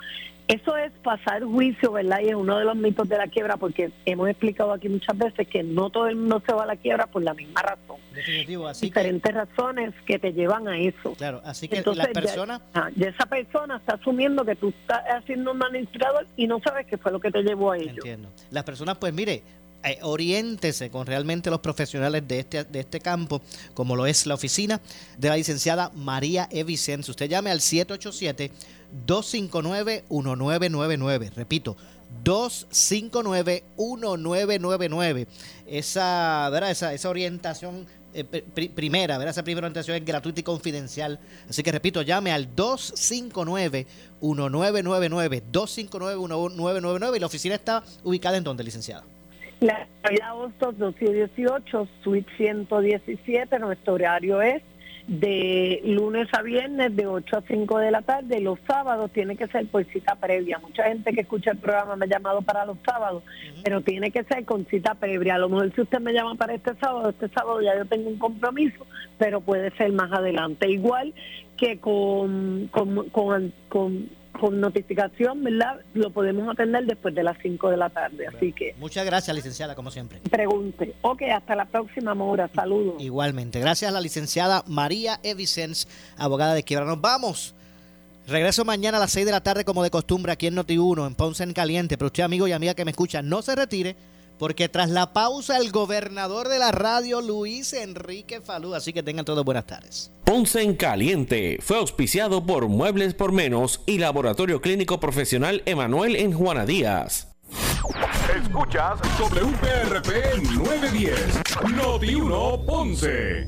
eso es pasar juicio, ¿verdad? Y es uno de los mitos de la quiebra porque hemos explicado aquí muchas veces que no todo el mundo se va a la quiebra por la misma razón. Definitivo, así que, Diferentes razones que te llevan a eso. claro, así que Entonces, ya, ah, ya esa persona está asumiendo que tú estás haciendo un administrador y no sabes qué fue lo que te llevó a ello. Entiendo. Las personas, pues mire, eh, oriéntese con realmente los profesionales de este, de este campo, como lo es la oficina de la licenciada María E. Usted llame al 787-259-1999. Repito, 259-1999. Esa, ¿verdad? Esa, esa orientación eh, pri- primera, ¿verdad? Esa primera orientación es gratuita y confidencial. Así que repito, llame al 259-1999. 259-1999. Y la oficina está ubicada en donde, licenciada. La Avenida Hostos 218, Suite 117, nuestro horario es de lunes a viernes de 8 a 5 de la tarde. Los sábados tiene que ser por cita previa. Mucha gente que escucha el programa me ha llamado para los sábados, pero tiene que ser con cita previa. A lo mejor si usted me llama para este sábado, este sábado ya yo tengo un compromiso, pero puede ser más adelante. Igual que con, con, con, con- con notificación, ¿verdad? Lo podemos atender después de las 5 de la tarde. Así que Muchas gracias, licenciada, como siempre. pregunte. Ok, hasta la próxima, Maura. Saludos. Igualmente. Gracias a la licenciada María E. Vicens, abogada de quiebra. Nos vamos. Regreso mañana a las 6 de la tarde, como de costumbre, aquí en Noti1, en Ponce en Caliente. Pero usted, amigo y amiga que me escucha, no se retire, porque tras la pausa, el gobernador de la radio, Luis Enrique Falú. Así que tengan todos buenas tardes. Ponce en Caliente fue auspiciado por Muebles por Menos y Laboratorio Clínico Profesional Emanuel en Juana Díaz. Escuchas WPRP 910, Noti 1 Ponce.